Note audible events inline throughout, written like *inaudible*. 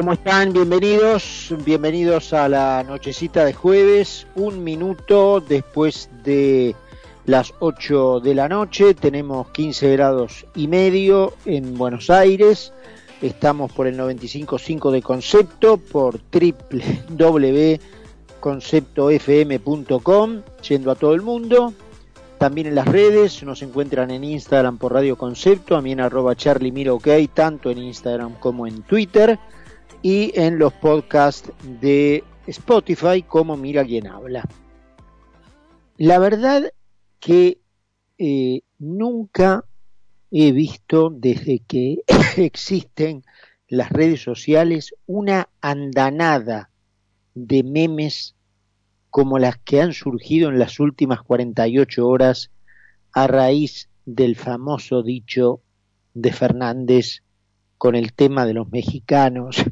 ¿Cómo están? Bienvenidos, bienvenidos a la nochecita de jueves, un minuto después de las 8 de la noche, tenemos 15 grados y medio en Buenos Aires, estamos por el 95.5 de concepto, por www.conceptofm.com, yendo a todo el mundo, también en las redes, nos encuentran en Instagram por Radio Concepto, en arroba Charlie Miro OK, tanto en Instagram como en Twitter y en los podcasts de Spotify como Mira quién habla. La verdad que eh, nunca he visto desde que *coughs* existen las redes sociales una andanada de memes como las que han surgido en las últimas 48 horas a raíz del famoso dicho de Fernández con el tema de los mexicanos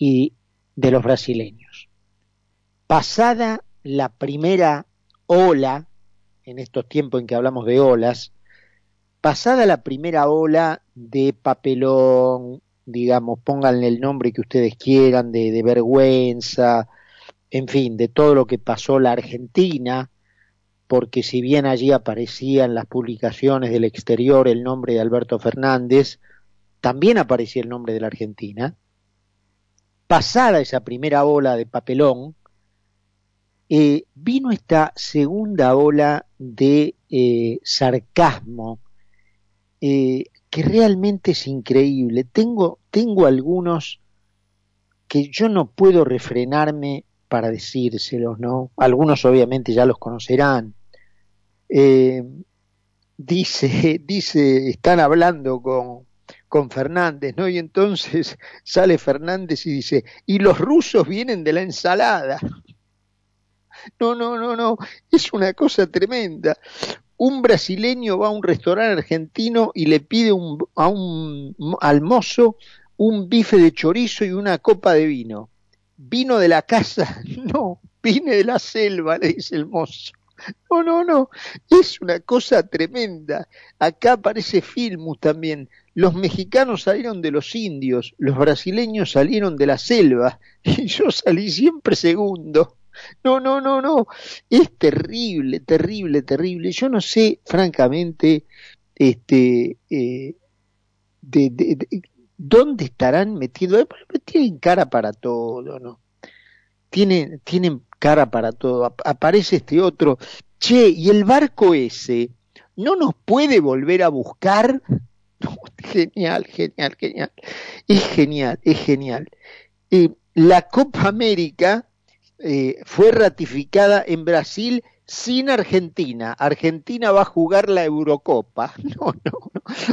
y de los brasileños. Pasada la primera ola, en estos tiempos en que hablamos de olas, pasada la primera ola de papelón, digamos, pónganle el nombre que ustedes quieran, de, de vergüenza, en fin, de todo lo que pasó la Argentina, porque si bien allí aparecía en las publicaciones del exterior el nombre de Alberto Fernández, también aparecía el nombre de la Argentina, pasada esa primera ola de papelón, eh, vino esta segunda ola de eh, sarcasmo, eh, que realmente es increíble. Tengo, tengo algunos que yo no puedo refrenarme para decírselos, ¿no? Algunos obviamente ya los conocerán. dice, *laughs* dice, están hablando con, con Fernández, ¿no? Y entonces *laughs* sale Fernández y dice, y los rusos vienen de la ensalada. No, no, no, no, es una cosa tremenda. Un brasileño va a un restaurante argentino y le pide un, a un al mozo un bife de chorizo y una copa de vino. ¿Vino de la casa? *laughs* No, vine de la selva, le dice el mozo. No, no, no, es una cosa tremenda. Acá aparece Filmus también. Los mexicanos salieron de los indios, los brasileños salieron de la selva *laughs* y yo salí siempre segundo. No, no, no, no. Es terrible, terrible, terrible. Yo no sé, francamente, este, eh, de, de, dónde estarán metidos. Tienen cara para todo, ¿no? Tienen, tienen cara para todo. Aparece este otro. Che, ¿y el barco ese no nos puede volver a buscar? *laughs* genial, genial, genial. Es genial, es genial. Eh, la Copa América eh, fue ratificada en Brasil sin Argentina. Argentina va a jugar la Eurocopa. *laughs* No,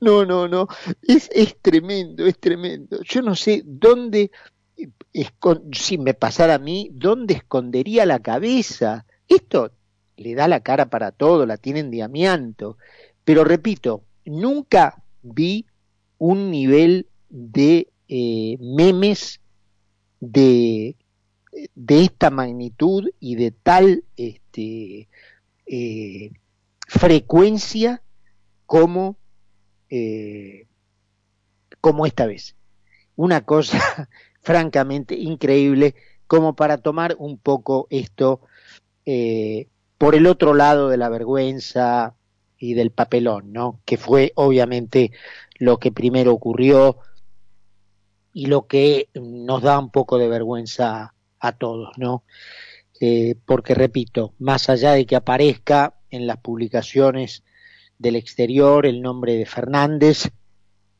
no, no, no, no. Es, es tremendo, es tremendo. Yo no sé dónde, si me pasara a mí, dónde escondería la cabeza. Esto le da la cara para todo, la tiene en diamianto. Pero repito, nunca vi un nivel de eh, memes de, de esta magnitud y de tal este, eh, frecuencia como, eh, como esta vez. Una cosa *laughs* francamente increíble como para tomar un poco esto por el otro lado de la vergüenza y del papelón, ¿no? Que fue obviamente lo que primero ocurrió y lo que nos da un poco de vergüenza a todos, ¿no? Eh, porque repito, más allá de que aparezca en las publicaciones del exterior el nombre de Fernández,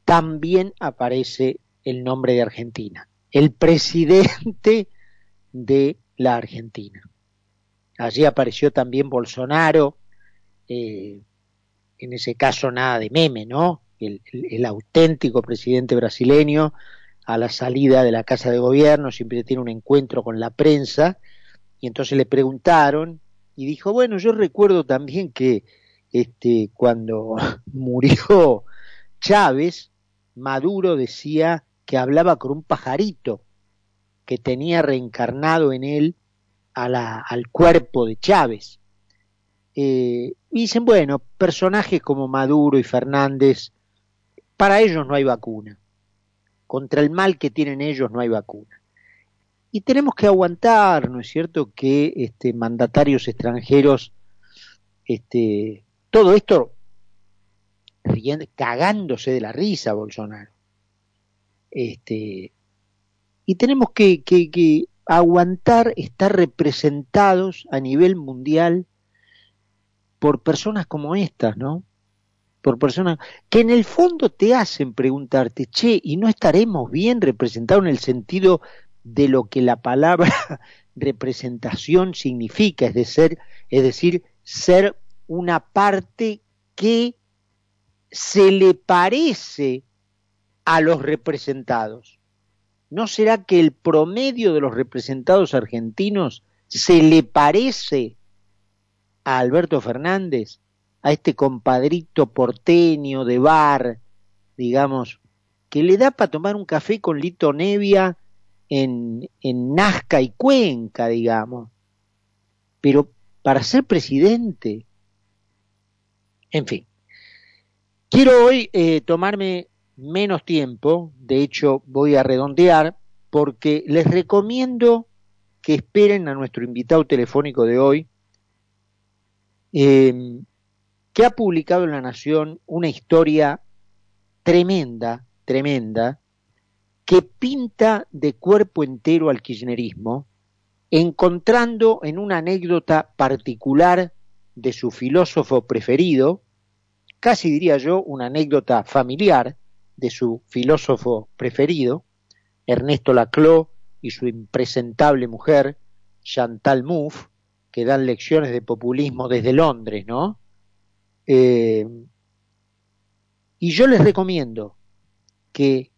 también aparece el nombre de Argentina, el presidente de la Argentina. Allí apareció también Bolsonaro, eh, en ese caso nada de meme, ¿no? el, auténtico presidente brasileño a la salida de la Casa de Gobierno siempre tiene un encuentro con la prensa y entonces le preguntaron y dijo, bueno, yo recuerdo también que este, cuando *laughs* murió Chávez, Maduro decía que hablaba con un pajarito que tenía reencarnado en él a la, al cuerpo de Chávez. Eh, y dicen, bueno, personajes como Maduro y Fernández para ellos no hay vacuna. contra el mal que tienen ellos no hay vacuna. Y tenemos que aguantar, ¿no es cierto?, que este, mandatarios extranjeros, este, todo esto cagándose de la risa, Bolsonaro. Este, y tenemos que, que aguantar estar representados a nivel mundial por personas como estas, ¿no? Por personas que en el fondo te hacen preguntarte, che, ¿y no estaremos bien representados en el sentido de lo que la palabra *laughs* representación significa, es, de ser, es decir, ser una parte que se le parece a los representados. ¿No será que el promedio de los representados argentinos se le parece a Alberto Fernández, a este compadrito porteño de bar, digamos, que le da para tomar un café con Lito Nevia en, en Nazca y Cuenca, digamos. Pero para ser presidente, en fin, quiero hoy eh, tomarme menos tiempo, de hecho voy a redondear, porque les recomiendo que esperen a nuestro invitado telefónico de hoy, eh, que ha publicado en La Nación una historia tremenda, tremenda, que pinta de cuerpo entero al kirchnerismo, encontrando en una anécdota particular de su filósofo preferido, casi diría yo una anécdota familiar de su filósofo preferido, Ernesto Laclau y su impresentable mujer, Chantal Mouffe, que dan lecciones de populismo desde Londres, ¿no? Eh, y yo les recomiendo que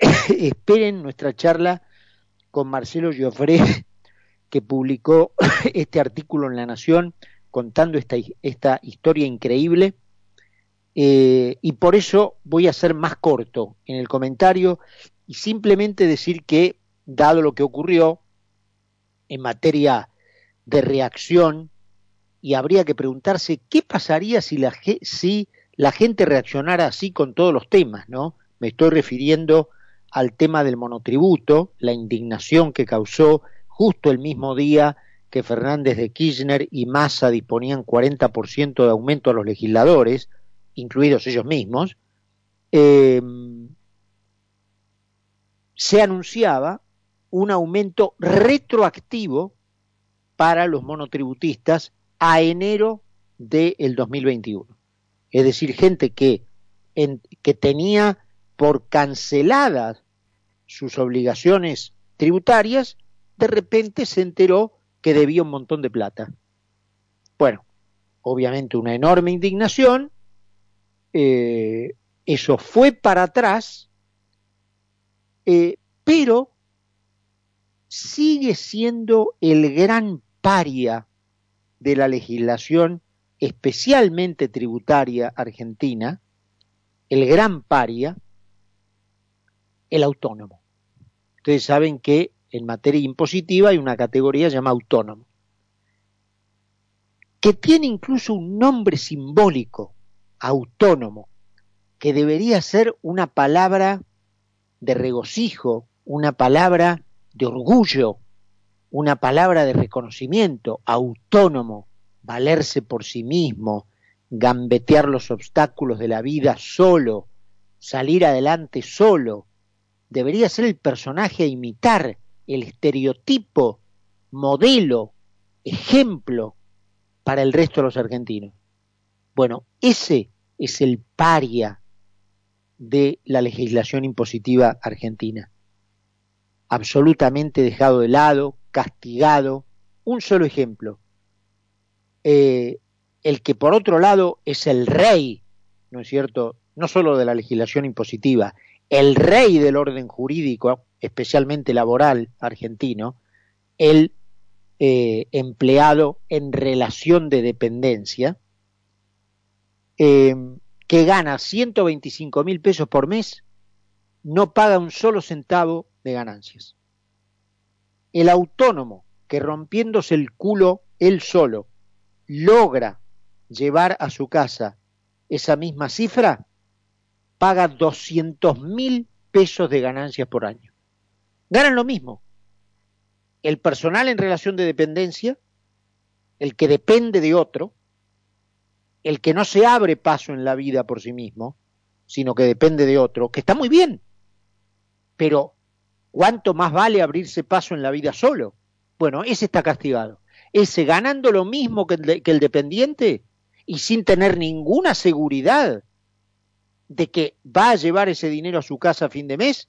*laughs* esperen nuestra charla con Marcelo Giofré, que publicó *laughs* este artículo en La Nación contando esta, esta historia increíble. Eh, y por eso voy a ser más corto en el comentario y simplemente decir que, dado lo que ocurrió en materia de reacción y habría que preguntarse qué pasaría si la, si la gente reaccionara así con todos los temas, ¿no? Me estoy refiriendo al tema del monotributo, la indignación que causó justo el mismo día que Fernández de Kirchner y Massa disponían 40% de aumento a los legisladores, incluidos ellos mismos, eh, se anunciaba un aumento retroactivo para los monotributistas a enero del 2021. Es decir, gente que, que tenía por canceladas sus obligaciones tributarias, de repente se enteró que debía un montón de plata. Bueno, obviamente una enorme indignación, eh, eso fue para atrás, eh, pero sigue siendo el gran paria de la legislación, especialmente tributaria argentina, el gran paria, el autónomo. Ustedes saben que en materia impositiva hay una categoría llamada autónomo, que tiene incluso un nombre simbólico, autónomo, que debería ser una palabra de regocijo, una palabra de orgullo, una palabra de reconocimiento, autónomo, valerse por sí mismo, gambetear los obstáculos de la vida solo, salir adelante solo, debería ser el personaje a imitar, el estereotipo, modelo, ejemplo para el resto de los argentinos. Bueno, ese es el paria de la legislación impositiva argentina. Absolutamente dejado de lado, castigado. Un solo ejemplo. Eh, el que por otro lado es el rey, ¿no es cierto? No solo de la legislación impositiva, el rey del orden jurídico, especialmente laboral argentino, el eh, empleado en relación de dependencia, eh, que gana 125 mil pesos por mes, no paga un solo centavo de ganancias. El autónomo que rompiéndose el culo él solo logra llevar a su casa esa misma cifra, paga 200 mil pesos de ganancias por año. Ganan lo mismo. El personal en relación de dependencia, el que depende de otro, el que no se abre paso en la vida por sí mismo, sino que depende de otro, que está muy bien. Pero, ¿cuánto más vale abrirse paso en la vida solo? Bueno, ese está castigado. Ese ganando lo mismo que el, dependiente y sin tener ninguna seguridad de que va a llevar ese dinero a su casa a fin de mes,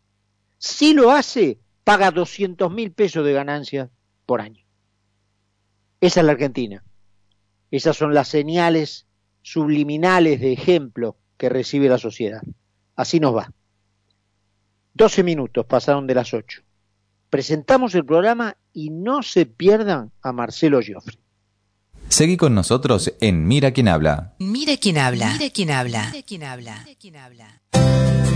si lo hace, paga 200 mil pesos de ganancia por año. Esa es la Argentina. Esas son las señales subliminales de ejemplo que recibe la sociedad. Así nos va. 12 minutos pasaron de las 8. Presentamos el programa y no se pierdan a Marcelo Joffre. Seguí con nosotros en Mira quién habla. Mira quién habla. Mira quién habla. Mira quién habla. Mira quién habla.